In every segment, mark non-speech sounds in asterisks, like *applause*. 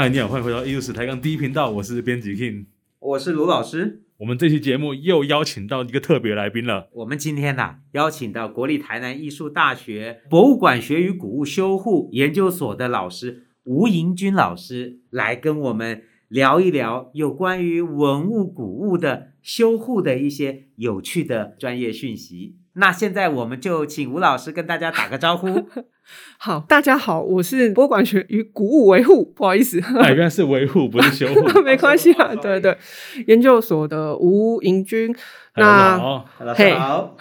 嗨，你好，欢迎回到艺术史台杠第一频道，我是编辑 King，我是卢老师。我们这期节目又邀请到一个特别来宾了。我们今天呢、啊，邀请到国立台南艺术大学博物馆学与古物修护研究所的老师吴盈君老师来跟我们聊一聊有关于文物古物的修护的一些有趣的专业讯息。那现在我们就请吴老师跟大家打个招呼。*laughs* 好，大家好，我是博物馆学与古物维护，不好意思，哎，原来是维护，不是修护，*laughs* 没关系啊，对对，研究所的吴盈君，那嘿，好。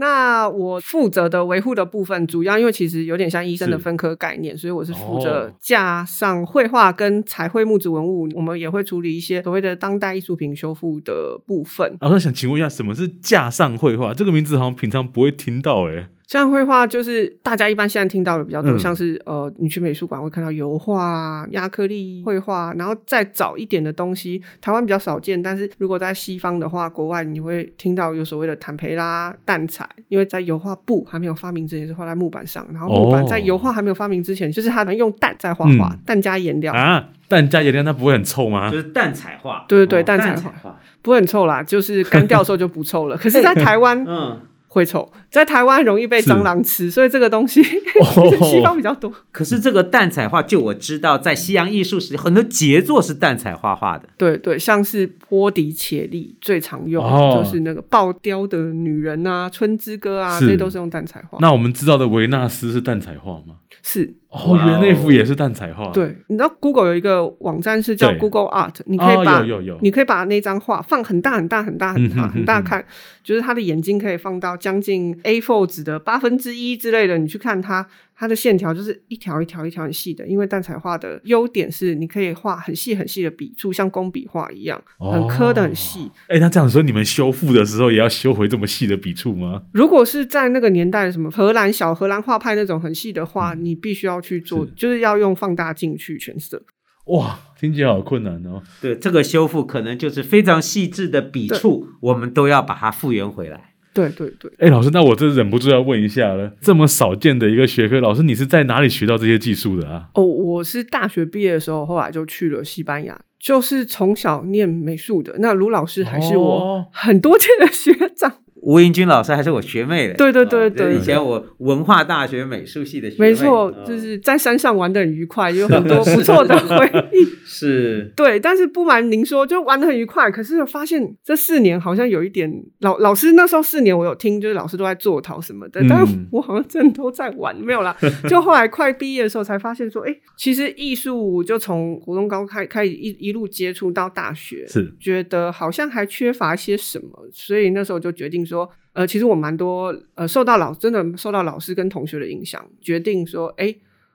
那我负责的维护的部分，主要因为其实有点像医生的分科概念，所以我是负责架上绘画跟彩绘木质文物，我们也会处理一些所谓的当代艺术品修复的部分。啊，我想请问一下，什么是架上绘画？这个名字好像平常不会听到诶。像绘画就是大家一般现在听到的比较多，嗯、像是呃，你去美术馆会看到油画、亚克力绘画，然后再早一点的东西，台湾比较少见。但是如果在西方的话，国外你会听到有所谓的坦培拉蛋彩，因为在油画布还没有发明之前是画在木板上，然后木板在油画还没有发明之前，就是它能用蛋在画画，蛋、嗯、加颜料啊，蛋加颜料，那不会很臭吗？就是蛋彩画，对对对，蛋彩画不会很臭啦，就是干掉的时候就不臭了。*laughs* 可是，在台湾，嗯。会臭，在台湾容易被蟑螂吃，所以这个东西 *laughs* 西方比较多。可是这个蛋彩画，就我知道，在西洋艺术史很多杰作是蛋彩画画的。对对，像是波迪切利最常用，哦、就是那个爆雕的女人啊，春之歌啊，这些都是用蛋彩画。那我们知道的维纳斯是蛋彩画吗？是。哦，原来那幅也是蛋彩画。对，你知道 Google 有一个网站是叫 Google Art，你可以把、哦、有有有你可以把那张画放很大很大很大很大很大看，就是他的眼睛可以放到将近 A4 纸的八分之一之类的，你去看它。它的线条就是一条一条一条很细的，因为蛋彩画的优点是你可以画很细很细的笔触，像工笔画一样，很刻的很细。哎、哦，那这样说，你们修复的时候也要修回这么细的笔触吗？如果是在那个年代，什么荷兰小荷兰画派那种很细的画，嗯、你必须要去做，是就是要用放大镜去全色。哇，听起来好困难哦。对，这个修复可能就是非常细致的笔触，我们都要把它复原回来。对对对，哎，老师，那我真忍不住要问一下了，这么少见的一个学科，老师你是在哪里学到这些技术的啊？哦，我是大学毕业的时候，后来就去了西班牙，就是从小念美术的。那卢老师还是我很多 *laughs* 届的学长。哦吴英军老师还是我学妹嘞，对对对对，以前我文化大学美术系的学妹，没错，就是在山上玩的很愉快，有很多不错的回忆。*laughs* 是，对，但是不瞒您说，就玩的很愉快。可是发现这四年好像有一点老老师那时候四年我有听，就是老师都在做陶什么的，但是我好像真的都在玩，没有啦。就后来快毕业的时候才发现说，哎，其实艺术就从国中高开开始一一路接触到大学，是觉得好像还缺乏些什么，所以那时候就决定说。呃，其实我蛮多呃，受到老真的受到老师跟同学的影响，决定说，哎，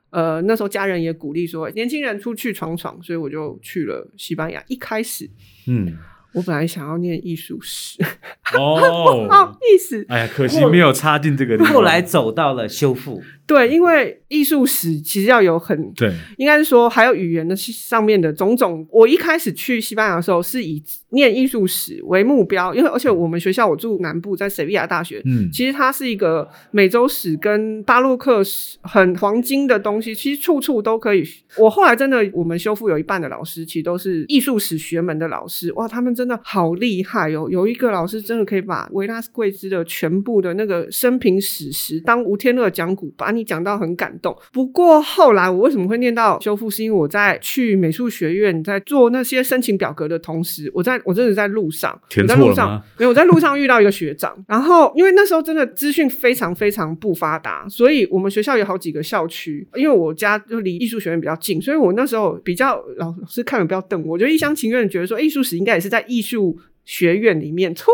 呃，那时候家人也鼓励说，年轻人出去闯闯，所以我就去了西班牙。一开始，嗯。我本来想要念艺术史，哦，*laughs* 不好意思，哎呀，可惜没有插进这个地方。后来走到了修复，对，因为艺术史其实要有很对，应该是说还有语言的上面的种种。我一开始去西班牙的时候是以念艺术史为目标，因为而且我们学校我住南部，在塞维亚大学，嗯，其实它是一个美洲史跟巴洛克史很黄金的东西，其实处处都可以。我后来真的，我们修复有一半的老师其实都是艺术史学门的老师，哇，他们真。的好厉害哦！有一个老师真的可以把维拉斯贵兹的全部的那个生平史实当吴天乐讲古，把你讲到很感动。不过后来我为什么会念到修复，是因为我在去美术学院在做那些申请表格的同时，我在我真的在路上，填在路上，没有我在路上遇到一个学长。然后因为那时候真的资讯非常非常不发达，所以我们学校有好几个校区，因为我家就离艺术学院比较近，所以我那时候比较老师看了不要瞪我，我就一厢情愿的觉得说艺术史应该也是在。艺术学院里面，*laughs* 错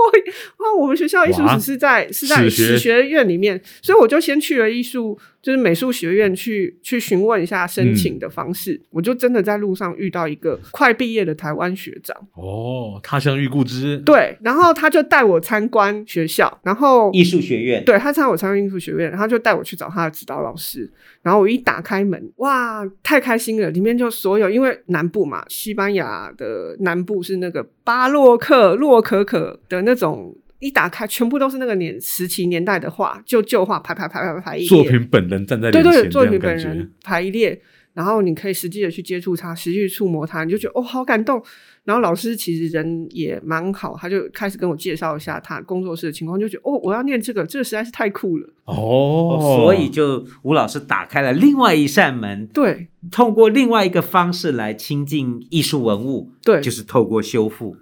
啊！我们学校艺术史是在是在史学院里面，所以我就先去了艺术。就是美术学院去去询问一下申请的方式，嗯、我就真的在路上遇到一个快毕业的台湾学长。哦，他乡遇故知。对，然后他就带我参观学校，然后艺术学院。对，他参我参观艺术学院，然后就带我去找他的指导老师。然后我一打开门，哇，太开心了！里面就所有，因为南部嘛，西班牙的南部是那个巴洛克、洛可可的那种。一打开，全部都是那个年时期年代的画，就旧画排排排排排一列。作品本人站在对对对，作品本人排一列，然后你可以实际的去接触它，实际去触摸它，你就觉得哦，好感动。然后老师其实人也蛮好，他就开始跟我介绍一下他工作室的情况，就觉得哦，我要念这个，这个实在是太酷了哦，所以就吴老师打开了另外一扇门，对，通过另外一个方式来亲近艺术文物，对，就是透过修复。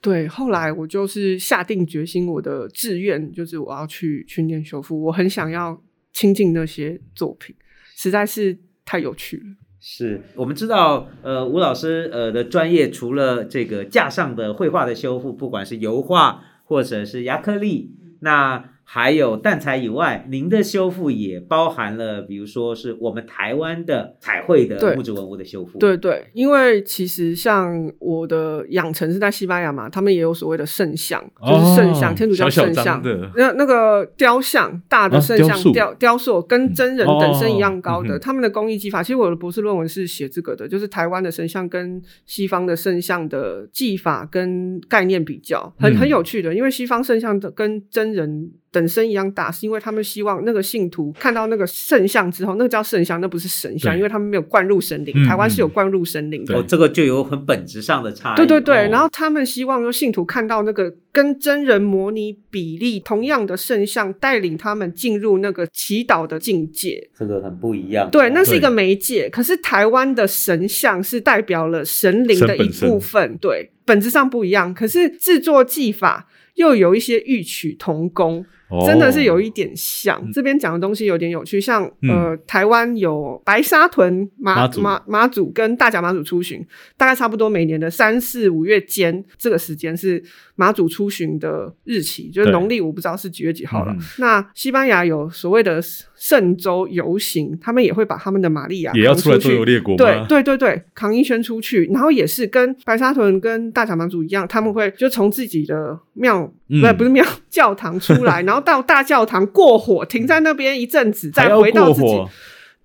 对，后来我就是下定决心，我的志愿就是我要去去念修复，我很想要亲近那些作品，实在是太有趣了。是我们知道，呃，吴老师呃的专业除了这个架上的绘画的修复，不管是油画或者是亚克力，那。还有蛋彩以外，您的修复也包含了，比如说是我们台湾的彩绘的木质文物的修复。对对，因为其实像我的养成是在西班牙嘛，他们也有所谓的圣像，就是圣像，哦、天主教圣像。那那个雕像，大的圣像、啊、雕雕塑跟真人等身一样高的，哦、他们的工艺技法，其实我的博士论文是写这个的，就是台湾的神像跟西方的圣像的技法跟概念比较，很很有趣的，因为西方圣像的跟真人。等身一样大，是因为他们希望那个信徒看到那个圣像之后，那个叫圣像，那不是神像，因为他们没有灌入神灵。嗯、台湾是有灌入神灵的，哦，这个就有很本质上的差异。对对对，哦、然后他们希望说信徒看到那个跟真人模拟比例同样的圣像，带领他们进入那个祈祷的境界。这个很不一样。对，那是一个媒介。可是台湾的神像是代表了神灵的一部分，对，本质上不一样。可是制作技法又有一些异曲同工。真的是有一点像，哦、这边讲的东西有点有趣，像、嗯、呃，台湾有白沙屯妈祖。妈妈祖跟大甲马祖出巡，大概差不多每年的三四五月间，这个时间是马祖出巡的日期，就是农历我不知道是几月几号了。嗯、那西班牙有所谓的圣州游行，他们也会把他们的玛利亚也要出来周游列国？对对对对，扛一圈出去，然后也是跟白沙屯跟大甲妈祖一样，他们会就从自己的庙，嗯、不不是庙教堂出来，*laughs* 然后。到大教堂过火，停在那边一阵子，再回到自己。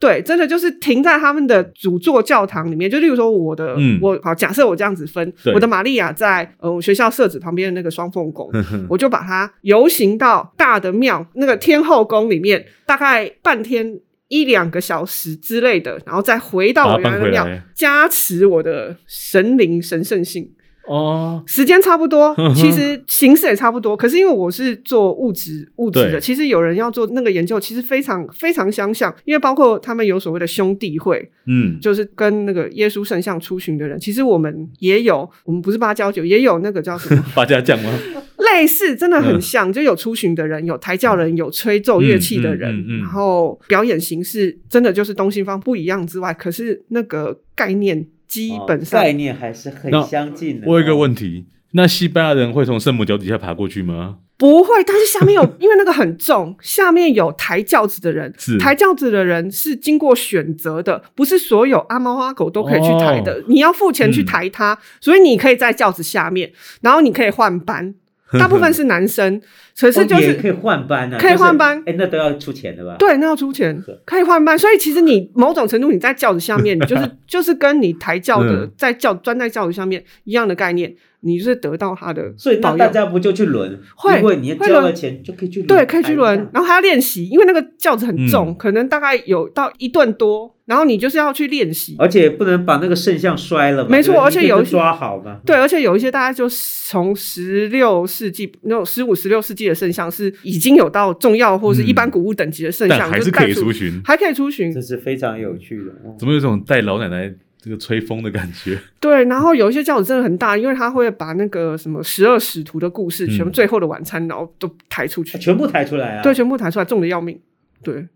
对，真的就是停在他们的主座教堂里面。就例如说，我的，嗯、我好假设我这样子分，我的玛利亚在呃我学校社子旁边的那个双凤宫，我就把它游行到大的庙那个天后宫里面，大概半天一两个小时之类的，然后再回到我原来的庙，加持我的神灵神圣性。哦，时间差不多，*laughs* 其实形式也差不多。可是因为我是做物质物质的，其实有人要做那个研究，其实非常非常相像。因为包括他们有所谓的兄弟会，嗯，就是跟那个耶稣圣像出巡的人，其实我们也有，我们不是八加九，也有那个叫什么 *laughs* 八家将吗？类似，真的很像，嗯、就有出巡的人，有抬轿人，有吹奏乐器的人，然后表演形式真的就是东西方不一样之外，可是那个概念。基本上、哦、概念还是很相近的。我有一个问题，那西班牙人会从圣母脚底下爬过去吗？不会，但是下面有，*laughs* 因为那个很重，下面有抬轿子的人。是抬轿子的人是经过选择的，不是所有阿猫阿狗都可以去抬的。哦、你要付钱去抬它，嗯、所以你可以在轿子下面，然后你可以换班。*laughs* 大部分是男生，可是就是可以换班啊，可以换班，哎，那都要出钱的吧？对，那要出钱，可以换班。所以其实你某种程度你在轿子下面，你就是 *laughs* 就是跟你抬轿的在轿钻在轿子下面一样的概念，你是得到他的。所以那大家不就去轮？会，会，你交了钱就可以去轮，对，可以去轮，然后还要练习，因为那个轿子很重，可能大概有到一吨多。然后你就是要去练习，而且不能把那个圣像摔了嘛。没错，而且有一些抓好嘛。对，而且有一些大家就从十六世纪那种十五、十六世纪的圣像是已经有到重要或是一般古物等级的圣像，但还是可以出巡，还可以出巡，这是非常有趣的。怎么有种带老奶奶这个吹风的感觉？*laughs* 对，然后有一些轿子真的很大，因为他会把那个什么十二使徒的故事，全部最后的晚餐，然后都抬出去，全部抬出来啊？对，全部抬出来，重的要命。对。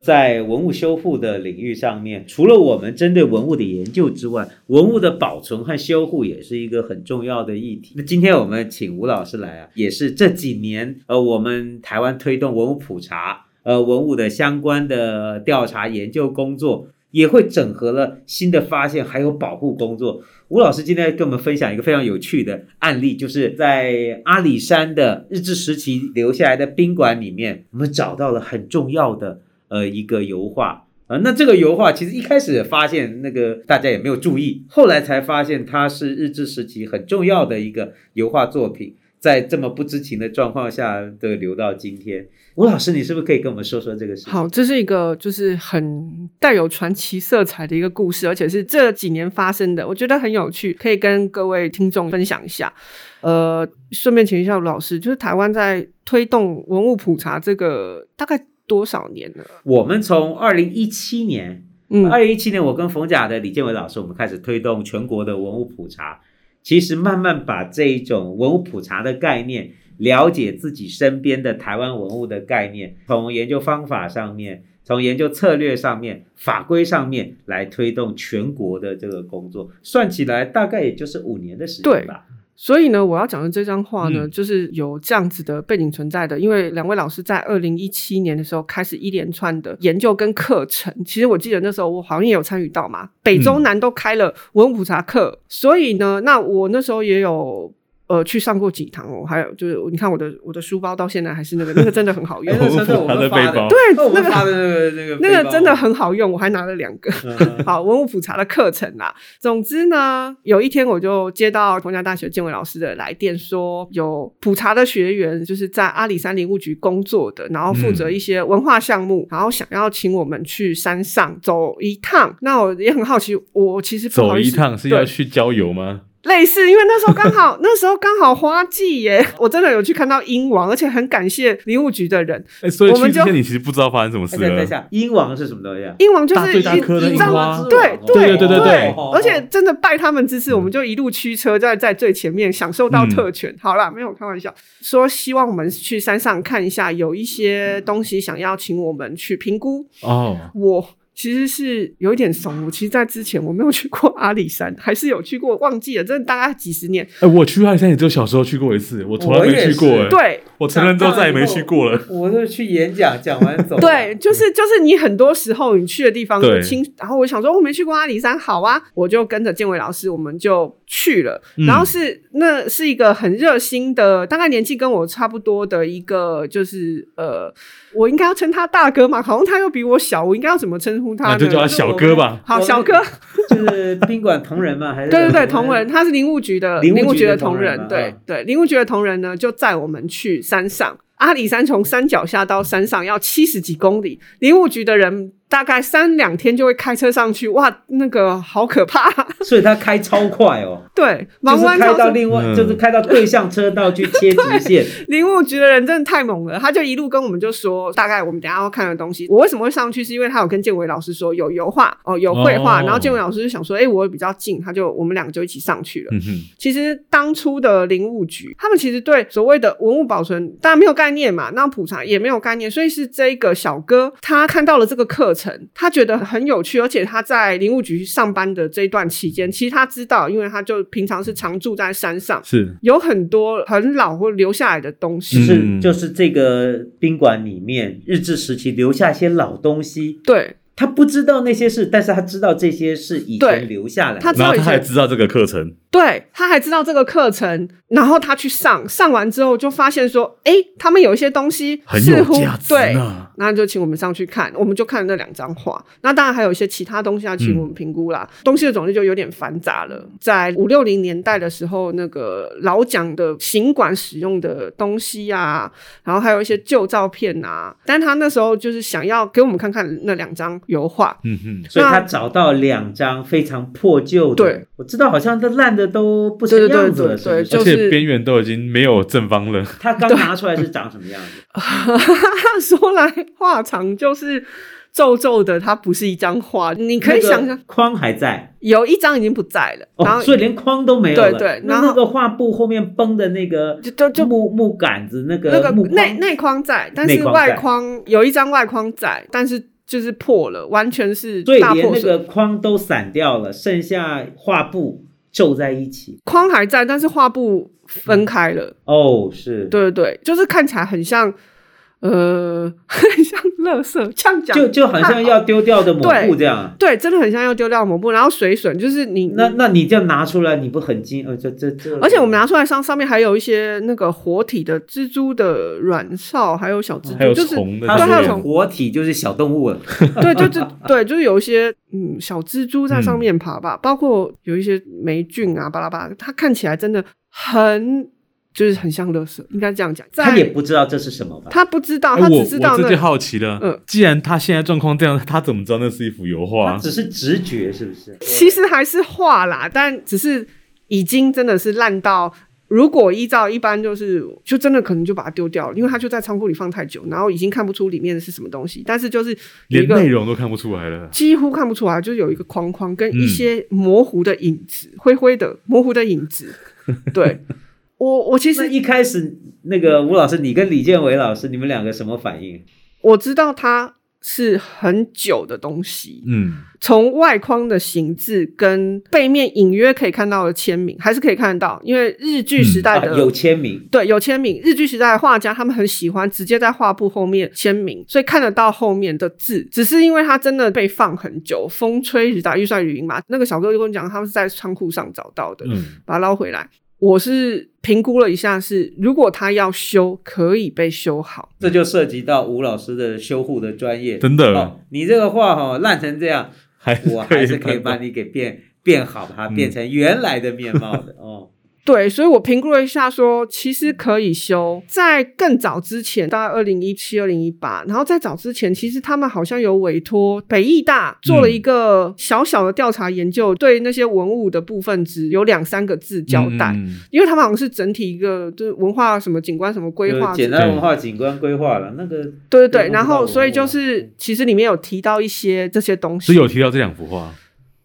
在文物修复的领域上面，除了我们针对文物的研究之外，文物的保存和修复也是一个很重要的议题。那今天我们请吴老师来啊，也是这几年呃，我们台湾推动文物普查，呃，文物的相关的调查研究工作，也会整合了新的发现，还有保护工作。吴老师今天跟我们分享一个非常有趣的案例，就是在阿里山的日治时期留下来的宾馆里面，我们找到了很重要的。呃，一个油画啊，呃，那这个油画其实一开始发现那个大家也没有注意，后来才发现它是日治时期很重要的一个油画作品，在这么不知情的状况下的留到今天。吴老师，你是不是可以跟我们说说这个事？好，这是一个就是很带有传奇色彩的一个故事，而且是这几年发生的，我觉得很有趣，可以跟各位听众分享一下。呃，顺便请一下吴老师，就是台湾在推动文物普查这个大概多少年了？我们从二零一七年，嗯，二零一七年我跟冯甲的李建伟老师，我们开始推动全国的文物普查，其实慢慢把这一种文物普查的概念。了解自己身边的台湾文物的概念，从研究方法上面，从研究策略上面，法规上面来推动全国的这个工作，算起来大概也就是五年的时间吧。对，所以呢，我要讲的这张画呢，嗯、就是有这样子的背景存在的。因为两位老师在二零一七年的时候开始一连串的研究跟课程，其实我记得那时候我好像也有参与到嘛，北中南都开了文物普查课，嗯、所以呢，那我那时候也有。呃，去上过几堂哦，还有就是，你看我的我的书包到现在还是那个那个真的很好用，*laughs* 真的我们发的，对，那个那个那个那个真的很好用，我还拿了两个，*laughs* 好文物普查的课程啦。总之呢，有一天我就接到逢甲大学建伟老师的来电，说有普查的学员就是在阿里山林务局工作的，然后负责一些文化项目，然后想要请我们去山上走一趟。那我也很好奇，我其实走一趟是要去郊游吗？类似，因为那时候刚好 *laughs* 那时候刚好花季耶，*laughs* 我真的有去看到鹰王，而且很感谢林务局的人。哎、欸，所以去之前你其实不知道发生什么事。等一下，鹰王是什么东西？鹰王就是一大颗的樱花，对对对对对对。而且真的拜他们之赐，我们就一路驱车在在最前面，享受到特权。嗯、好啦，没有开玩笑，说希望我们去山上看一下，有一些东西想要请我们去评估。哦，我。其实是有一点怂，我其实，在之前我没有去过阿里山，还是有去过，忘记了，真的大概几十年。哎、欸，我去阿里山也只有小时候去过一次，我从来没去过。哎，对，我成人之后再也没去过了。我是去演讲，讲完走。对，就是就是你很多时候你去的地方是清，然后我想说我没去过阿里山，好啊，我就跟着建伟老师，我们就去了。嗯、然后是那是一个很热心的，大概年纪跟我差不多的一个，就是呃。我应该要称他大哥嘛？好像他又比我小，我应该要怎么称呼他呢？那就叫他小哥吧。好，小哥就是宾馆同仁嘛？*laughs* 还是？对对对，同仁，他是林务局的林务局的同仁。对对，林务局的同仁呢，就载我们去山上。阿里山从山脚下到山上要七十几公里，林务局的人。大概三两天就会开车上去，哇，那个好可怕！*laughs* *laughs* 所以他开超快哦。对，就是开到另外，嗯、就是开到对向车道去切直线。*laughs* 林务局的人真的太猛了，他就一路跟我们就说，大概我们等下要看的东西。我为什么会上去？是因为他有跟建伟老师说有油画哦，有绘画。哦、然后建伟老师就想说，哎、欸，我比较近，他就我们两个就一起上去了。嗯、哼其实当初的林务局，他们其实对所谓的文物保存，大家没有概念嘛，那普查也没有概念，所以是这个小哥他看到了这个课程。他觉得很有趣，而且他在林务局上班的这一段期间，其实他知道，因为他就平常是常住在山上，是有很多很老或留下来的东西，是就是这个宾馆里面日治时期留下一些老东西，对。他不知道那些事，但是他知道这些是以前留下来的。他知道，他还知道这个课程。对，他还知道这个课程，然后他去上，上完之后就发现说，哎，他们有一些东西似乎很有价值。对，那就请我们上去看，我们就看了那两张画。那当然还有一些其他东西要请我们评估啦。嗯、东西的种类就有点繁杂了。在五六零年代的时候，那个老蒋的行馆使用的东西啊，然后还有一些旧照片啊。但他那时候就是想要给我们看看那两张。油画，嗯哼，所以他找到两张非常破旧的，对，我知道好像都烂的都不成样子了，对，而且边缘都已经没有正方了。*laughs* 他刚拿出来是长什么样子？*laughs* 说来话长，就是皱皱的，它不是一张画，你可以想象，框还在，有一张已经不在了，然后所以连框都没有了。对对，那那个画布后面绷的那个就就就木木杆子，那个那个内内框在，但是外框有一张外框在，但是。就是破了，完全是大破，所以连那个框都散掉了，剩下画布皱在一起。框还在，但是画布分开了。嗯、哦，是，对对对，就是看起来很像。呃，*laughs* 很像垃圾，这样讲就就好像要丢掉的抹布这样，对，对，真的很像要丢掉的抹布，然后水损，就是你那那你这样拿出来，你不很惊？呃，这这这，而且我们拿出来上上面还有一些那个活体的蜘蛛的卵巢，还有小蜘蛛，就是它还有活体就是小动物了，*laughs* 对，就就对，就是有一些嗯小蜘蛛在上面爬吧，嗯、包括有一些霉菌啊，巴拉巴拉，它看起来真的很。就是很像垃圾，应该这样讲。他也不知道这是什么吧？他不知道，他只知道、那个。我我这就好奇了。嗯，既然他现在状况这样，他怎么知道那是一幅油画？他只是直觉，是不是？其实还是画啦，但只是已经真的是烂到。如果依照一般，就是就真的可能就把它丢掉了，因为它就在仓库里放太久，然后已经看不出里面是什么东西。但是就是连内容都看不出来了，几乎看不出来，就是有一个框框跟一些模糊的影子，嗯、*laughs* 灰灰的模糊的影子。对，我我其实一开始那个吴老师，你跟李建伟老师，你们两个什么反应？我知道它。是很久的东西，嗯，从外框的形制跟背面隐约可以看到的签名，还是可以看得到，因为日剧时代的、嗯啊、有签名，对，有签名。日剧时代的画家他们很喜欢直接在画布后面签名，所以看得到后面的字。只是因为它真的被放很久，风吹日打，预算雨淋嘛。那个小哥就跟我讲，他们是在仓库上找到的，嗯，把它捞回来。我是评估了一下是，是如果他要修，可以被修好。这就涉及到吴老师的修护的专业。真的，哦、你这个画哈烂成这样，还我还是可以把你给变变好，把它变成原来的面貌的、嗯、哦。对，所以我评估了一下说，说其实可以修。在更早之前，大概二零一七、二零一八，然后在早之前，其实他们好像有委托北艺大做了一个小小的调查研究，嗯、对那些文物的部分只有两三个字交代，嗯、因为他们好像是整体一个就是文化什么景观什么规划，简单文化景观规划了那个。对对对，然后所以就是其实里面有提到一些这些东西，是有提到这两幅画，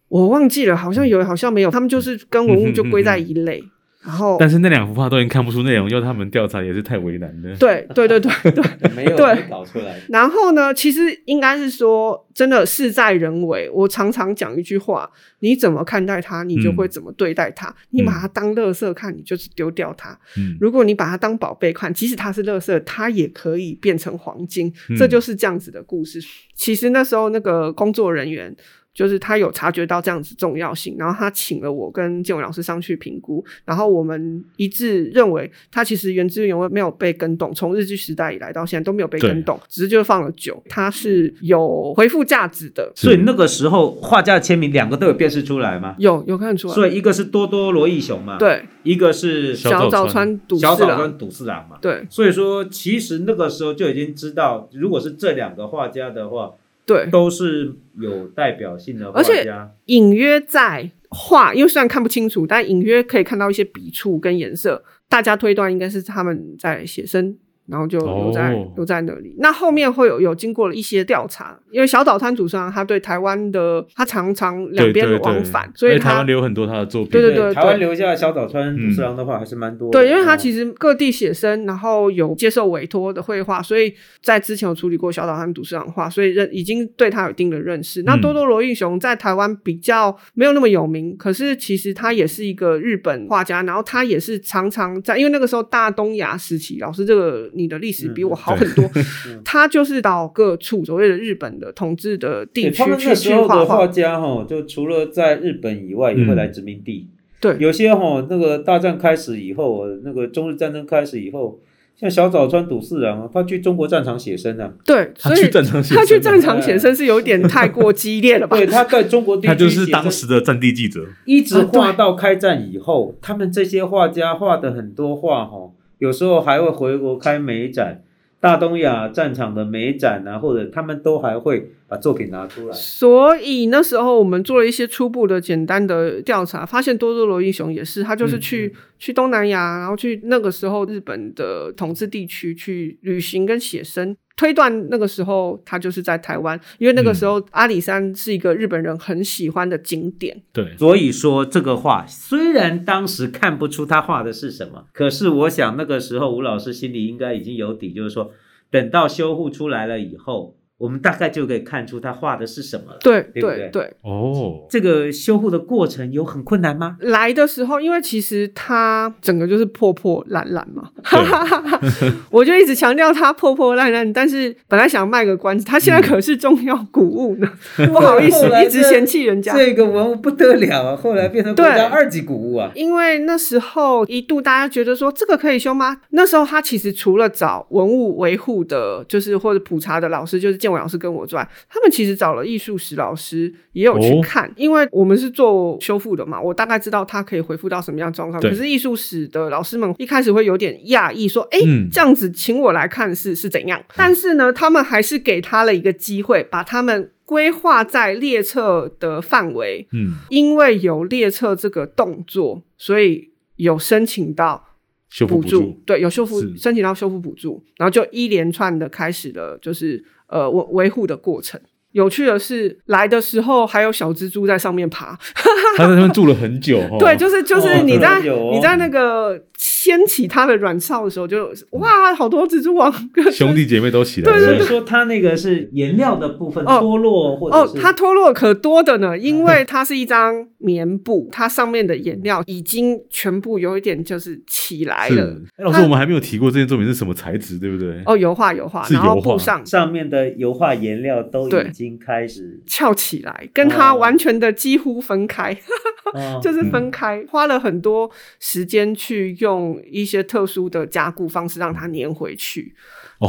我忘记了，好像有，好像没有，他们就是跟文物就归在一类。嗯然后，但是那两幅画都已经看不出内容，*laughs* 要他们调查也是太为难了。对对对对对，*laughs* 没有搞出来。然后呢，其实应该是说，真的事在人为。我常常讲一句话：你怎么看待它，你就会怎么对待它。嗯、你把它当垃圾看，你就是丢掉它；嗯、如果你把它当宝贝看，即使它是垃圾，它也可以变成黄金。嗯、这就是这样子的故事。其实那时候那个工作人员。就是他有察觉到这样子重要性，然后他请了我跟建伟老师上去评估，然后我们一致认为，他其实原汁原味没有被更动，从日据时代以来到现在都没有被更动，只是就放了久，它是有回复价值的。所以那个时候画家的签名两个都有辨识出来吗？有有看出来。所以一个是多多罗义雄嘛，对，一个是小早川笃小早川笃四郎嘛，对。所以说其实那个时候就已经知道，如果是这两个画家的话。对，都是有代表性的画家，而且隐约在画，因为虽然看不清楚，但隐约可以看到一些笔触跟颜色，大家推断应该是他们在写生。然后就留在、哦、留在那里。那后面会有有经过了一些调查，因为小岛川笃四郎他对台湾的他常常两边的往返，对对对，所以他台湾留很多他的作品。对对对，对，台湾留下小岛川笃四郎的话还是蛮多的。对，因为他其实各地写生，然后有接受委托的绘画，所以在之前有处理过小岛川笃四郎画，所以认已经对他有一定的认识。那多多罗义雄在台湾比较没有那么有名，可是其实他也是一个日本画家，然后他也是常常在，因为那个时候大东亚时期，老师这个你的历史比我。好很多，*laughs* 他就是到各处所谓的日本的统治的地区去画画。他们那时候的画家哈，就除了在日本以外，也会来殖民地。嗯、对，有些哈，那个大战开始以后，那个中日战争开始以后，像小早川笃四郎，他去中国战场写生啊。对，所以他去战场写生，他去战场写生 *laughs* 是有点太过激烈了吧？对，他在中国地区，他就是当时的战地记者，一直画到开战以后。他们这些画家画的很多画哈，有时候还会回国开美展。大东亚战场的美展啊，或者他们都还会把作品拿出来。所以那时候我们做了一些初步的简单的调查，发现多多罗英雄也是，他就是去、嗯、去东南亚，然后去那个时候日本的统治地区去旅行跟写生。推断那个时候他就是在台湾，因为那个时候阿里山是一个日本人很喜欢的景点。对，所以说这个画虽然当时看不出他画的是什么，可是我想那个时候吴老师心里应该已经有底，就是说等到修复出来了以后。我们大概就可以看出他画的是什么了，对对对对。哦，这个修护的过程有很困难吗？来的时候，因为其实它整个就是破破烂烂嘛，对 *laughs* 我就一直强调它破破烂烂。但是本来想卖个关子，它现在可是重要古物呢，嗯、*laughs* 不好意思，一直嫌弃人家。这个文物不得了啊，后来变成国家二级古物啊。因为那时候一度大家觉得说这个可以修吗？那时候他其实除了找文物维护的，就是或者普查的老师，就是建伟老师跟我之外，他们其实找了艺术史老师也有去看，哦、因为我们是做修复的嘛，我大概知道它可以恢复到什么样状况。可是艺术史的老师们一开始会有点讶异，说：“哎、嗯，这样子请我来看是是怎样？”但是呢，他们还是给他了一个机会，把他们规划在列册的范围。嗯，因为有列册这个动作，所以有申请到。修复补助，对，有修复申请到修复补助，然后就一连串的开始了，就是呃维维护的过程。有趣的是，来的时候还有小蜘蛛在上面爬，*laughs* 他在上面住了很久。对，就是就是你在、哦、你在那个掀起它的卵巢的时候就，就哇，好多蜘蛛网，*laughs* 兄弟姐妹都起来了。对对对，说它那个是颜料的部分脱落，或者哦，它脱落可多的呢，*laughs* 因为它是一张棉布，它上面的颜料已经全部有一点就是起来了。老师，我们还没有提过这件作品是什么材质，对不对？哦，油画，油画，是油画，然后布上上面的油画颜料都已经。已经开始翘起来，跟它完全的几乎分开，*laughs* 哦、就是分开，嗯、花了很多时间去用用一些特殊的加固方式让它粘回去。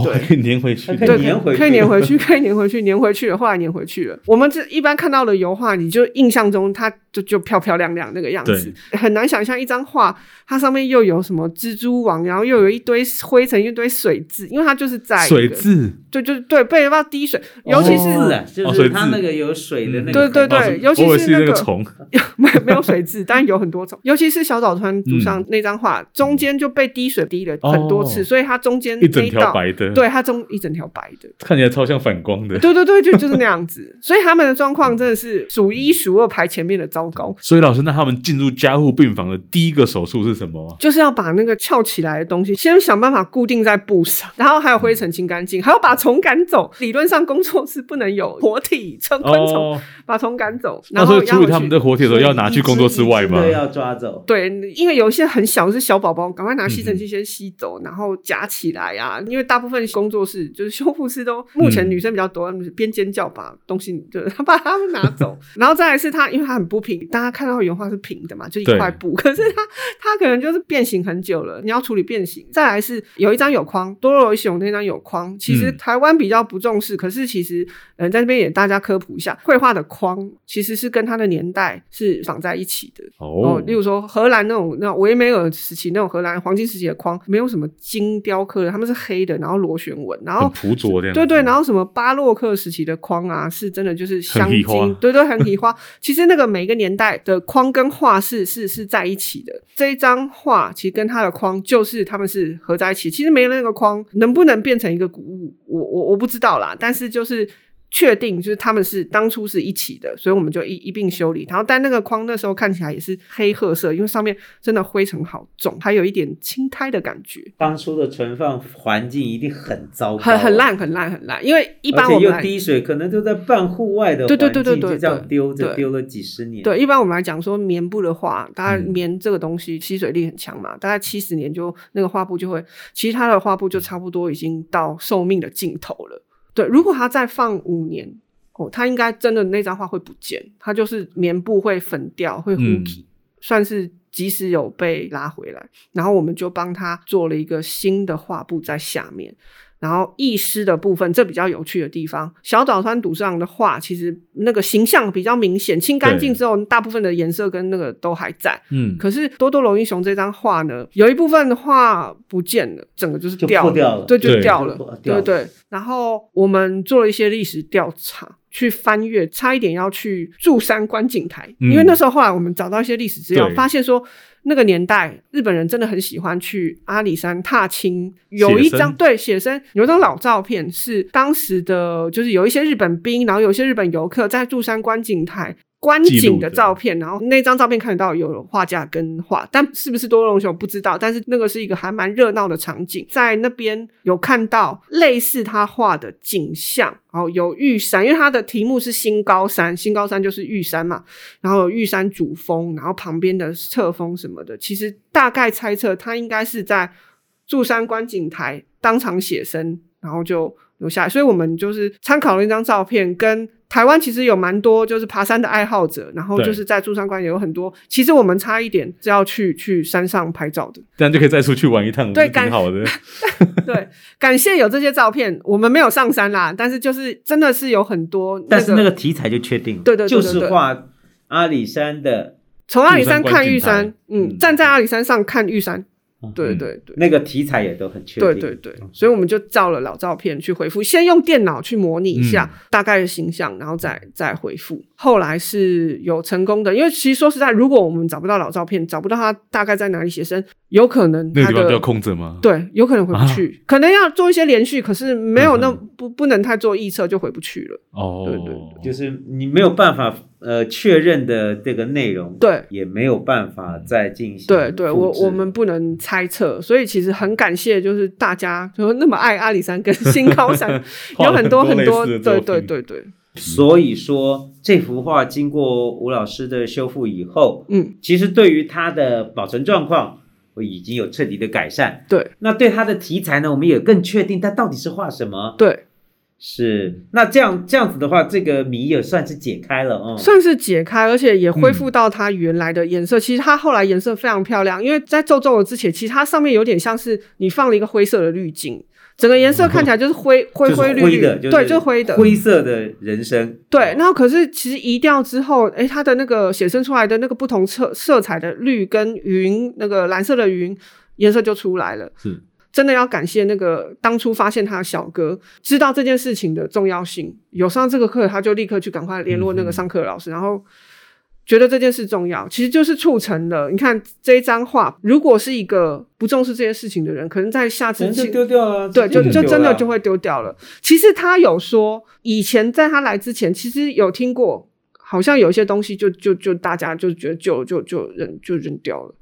可以粘回去，可以粘回去，可以粘 *laughs* 回去，可以粘回去，粘回去了，后来粘回去了。我们这一般看到的油画，你就印象中它就就漂漂亮亮那个样子，很难想象一张画，它上面又有什么蜘蛛网，然后又有一堆灰尘，一堆水渍，因为它就是在水渍，对，就是对，被要滴水，尤其是就是它那个有水的那个，对对对，尤其是那个虫，*laughs* 没没有水渍，但有很多虫，尤其是小岛川主上那张画，中间就被滴水滴了很多次，所以它中间一整条白。对，它中一整条白的，看起来超像反光的。对对对，就就是那样子。*laughs* 所以他们的状况真的是数一数二排前面的糟糕。所以老师，那他们进入加护病房的第一个手术是什么？就是要把那个翘起来的东西先想办法固定在布上，*laughs* 然后还有灰尘清干净，还要把虫赶走。理论上工作室不能有活体成昆虫，哦、把虫赶走。然后处理他们的活体的时候要拿去工作室外吗？对，要抓走。对，因为有一些很小是小宝宝，赶快拿吸尘器先吸走，嗯、然后夹起来啊。因为大部分工作室就是 *laughs* 修复师都目前女生比较多，边、嗯、尖叫把东西就是 *laughs* 他把他们拿走，*laughs* 然后再来是他，因为他很不平，大家看到原画是平的嘛，就一块布，可是他他可能就是变形很久了，你要处理变形。再来是有一张有框，多罗伊雄那张有框，其实台湾比较不重视，嗯、可是其实嗯在这边也大家科普一下，绘画的框其实是跟它的年代是绑在一起的。哦。例如说荷兰那种那种维梅尔时期那种荷兰黄金时期的框，没有什么金雕刻的，他们是黑的，然后螺旋纹，然后朴拙的，对对，然后什么巴洛克时期的框啊，是真的就是镶金，对对，很提花。其实那个每个年代的框跟画是是是在一起的。这一张画其实跟它的框就是他们是合在一起。其实没了那个框，能不能变成一个古物，我我我不知道啦。但是就是。确定就是他们是当初是一起的，所以我们就一一并修理。然后，但那个框那时候看起来也是黑褐色，因为上面真的灰尘好重，还有一点青苔的感觉。当初的存放环境一定很糟糕，很很烂，很烂，很烂。因为一般我们又滴水，可能就在半户外的环境，对对对对这样丢着丢了几十年。对，一般我们来讲说棉布的话，大概棉这个东西吸水力很强嘛，大概七十年就那个画布就会，其他的画布就差不多已经到寿命的尽头了。对，如果它再放五年，哦，它应该真的那张画会不见，它就是棉布会粉掉，会糊起，嗯、算是即使有被拉回来，然后我们就帮他做了一个新的画布在下面。然后意识的部分，这比较有趣的地方。小岛川笃上的画，其实那个形象比较明显，清干净之后，大部分的颜色跟那个都还在。嗯，可是多多罗英雄这张画呢，有一部分的画不见了，整个就是掉了，掉了对，就掉了，对对，对。然后我们做了一些历史调查，去翻阅，差一点要去柱山观景台，嗯、因为那时候后来我们找到一些历史资料，对发现说。那个年代，日本人真的很喜欢去阿里山踏青。有一张对写生，有一张老照片是当时的，就是有一些日本兵，然后有一些日本游客在柱山观景台。观景的照片，然后那张照片看得到有画家跟画，但是不是多隆雄不知道，但是那个是一个还蛮热闹的场景，在那边有看到类似他画的景象，然后有玉山，因为他的题目是新高山，*laughs* 新高山就是玉山嘛，然后有玉山主峰，然后旁边的侧峰什么的，其实大概猜测他应该是在柱山观景台当场写生，然后就留下来，所以我们就是参考了一张照片跟。台湾其实有蛮多就是爬山的爱好者，然后就是在珠山关也有很多。其实我们差一点是要去去山上拍照的，这样就可以再出去玩一趟，对，挺好的。*laughs* 对，感谢有这些照片，我们没有上山啦，但是就是真的是有很多、那个，但是那个题材就确定，对对，对，对，对，就是画阿里山的，从阿里山看玉山，嗯，站在阿里山上看玉山。对对对，那个题材也都很确定。对对对，所以我们就照了老照片去回复，先用电脑去模拟一下大概的形象，然后再再回复。后来是有成功的，因为其实说实在，如果我们找不到老照片，找不到他大概在哪里写生，有可能那个地方要空着吗？对，有可能回不去，可能要做一些连续，可是没有那不不能太做预测，就回不去了。哦，对对，就是你没有办法。呃，确认的这个内容，对，也没有办法再进行。对，对我我们不能猜测，所以其实很感谢，就是大家就那么爱阿里山跟新高山，*laughs* 有很多很多，对对对对。所以说这幅画经过吴老师的修复以后，嗯，其实对于它的保存状况，我已经有彻底的改善。对，那对它的题材呢，我们也更确定它到底是画什么。对。是，那这样这样子的话，这个谜也算是解开了哦、嗯，算是解开，而且也恢复到它原来的颜色。嗯、其实它后来颜色非常漂亮，因为在皱皱的之前，其实它上面有点像是你放了一个灰色的滤镜，整个颜色看起来就是灰、嗯、灰灰绿的，对，就灰的灰色的人生。对，然后可是其实移掉之后，哎，它的那个显生出来的那个不同色色彩的绿跟云，那个蓝色的云颜色就出来了。是。真的要感谢那个当初发现他的小哥，知道这件事情的重要性，有上这个课，他就立刻去赶快联络那个上课的老师，嗯、然后觉得这件事重要，其实就是促成了。你看这一张画，如果是一个不重视这件事情的人，可能在下次就丢掉了，对，就就真的就会丢掉了。其实他有说，以前在他来之前，其实有听过，好像有一些东西就就就大家就觉得就就就扔就扔掉了。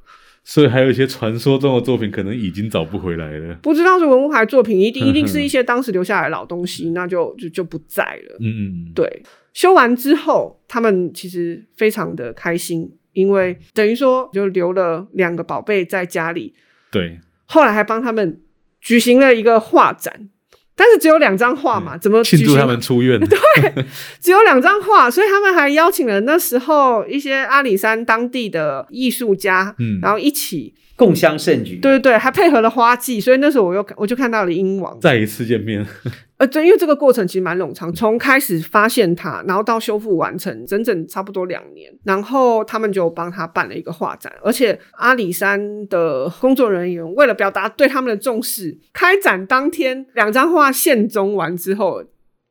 所以还有一些传说中的作品，可能已经找不回来了。不知道是文物还是作品，一定一定是一些 *laughs* 当时留下来的老东西，那就就就不在了。嗯嗯，对。修完之后，他们其实非常的开心，因为等于说就留了两个宝贝在家里。对。后来还帮他们举行了一个画展。但是只有两张画嘛，怎么庆祝他们出院？*laughs* 对，只有两张画，所以他们还邀请了那时候一些阿里山当地的艺术家，嗯，然后一起。共襄盛举，对对对，还配合了花季，所以那时候我又我就看到了鹰王再一次见面。呃，对，因为这个过程其实蛮冗长，从开始发现它，然后到修复完成，整整差不多两年。然后他们就帮他办了一个画展，而且阿里山的工作人员为了表达对他们的重视，开展当天两张画现中完之后。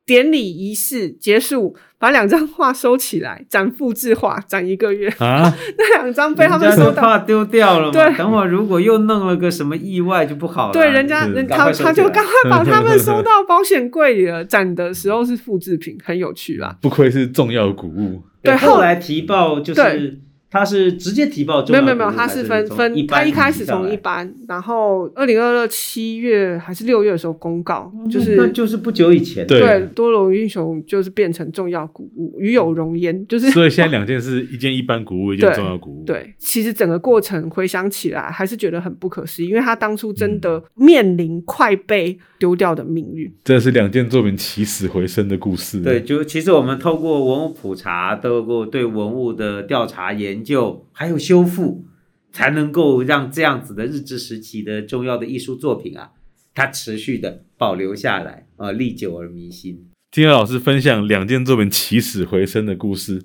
典礼仪式结束，把两张画收起来，展复制画，展一个月啊！*laughs* 那两张被他们收到，画丢掉了嘛。对，等会如果又弄了个什么意外就不好了。对，人家人他他就赶快把他们收到保险柜里了。展的时候是复制品，很有趣啦。不愧是重要古物。对，后来提报就是。他是直接提报，没有没有没有，他是分分，他一开始从一般，然后二零二二七月还是六月的时候公告，就是那就是不久以前，对，多龙英雄就是变成重要古物，与有荣焉，就是所以现在两件是 *laughs* 一件一般古物，一件重要古物，对，其实整个过程回想起来还是觉得很不可思议，因为他当初真的面临快被丢掉的命运，这是两件作品起死回生的故事，对，就其实我们透过文物普查，透过对文物的调查研。究还有修复，才能够让这样子的日治时期的重要的艺术作品啊，它持续的保留下来啊，历久而弥新。听了老师分享两件作品起死回生的故事，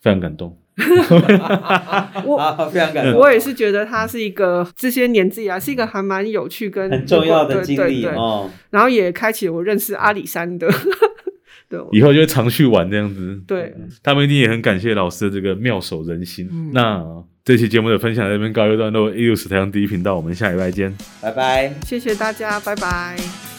非常感动。*laughs* 我非常感动，我也是觉得他是一个这些年自己啊，是一个还蛮有趣跟很重要的经历哦。然后也开启了我认识阿里山的。*laughs* 以后就会常去玩这样子。对，他们一定也很感谢老师的这个妙手仁心。嗯、那这期节目的分享在这边告一段落。艺术史台上第一频道，我们下礼拜见，拜拜，谢谢大家，拜拜。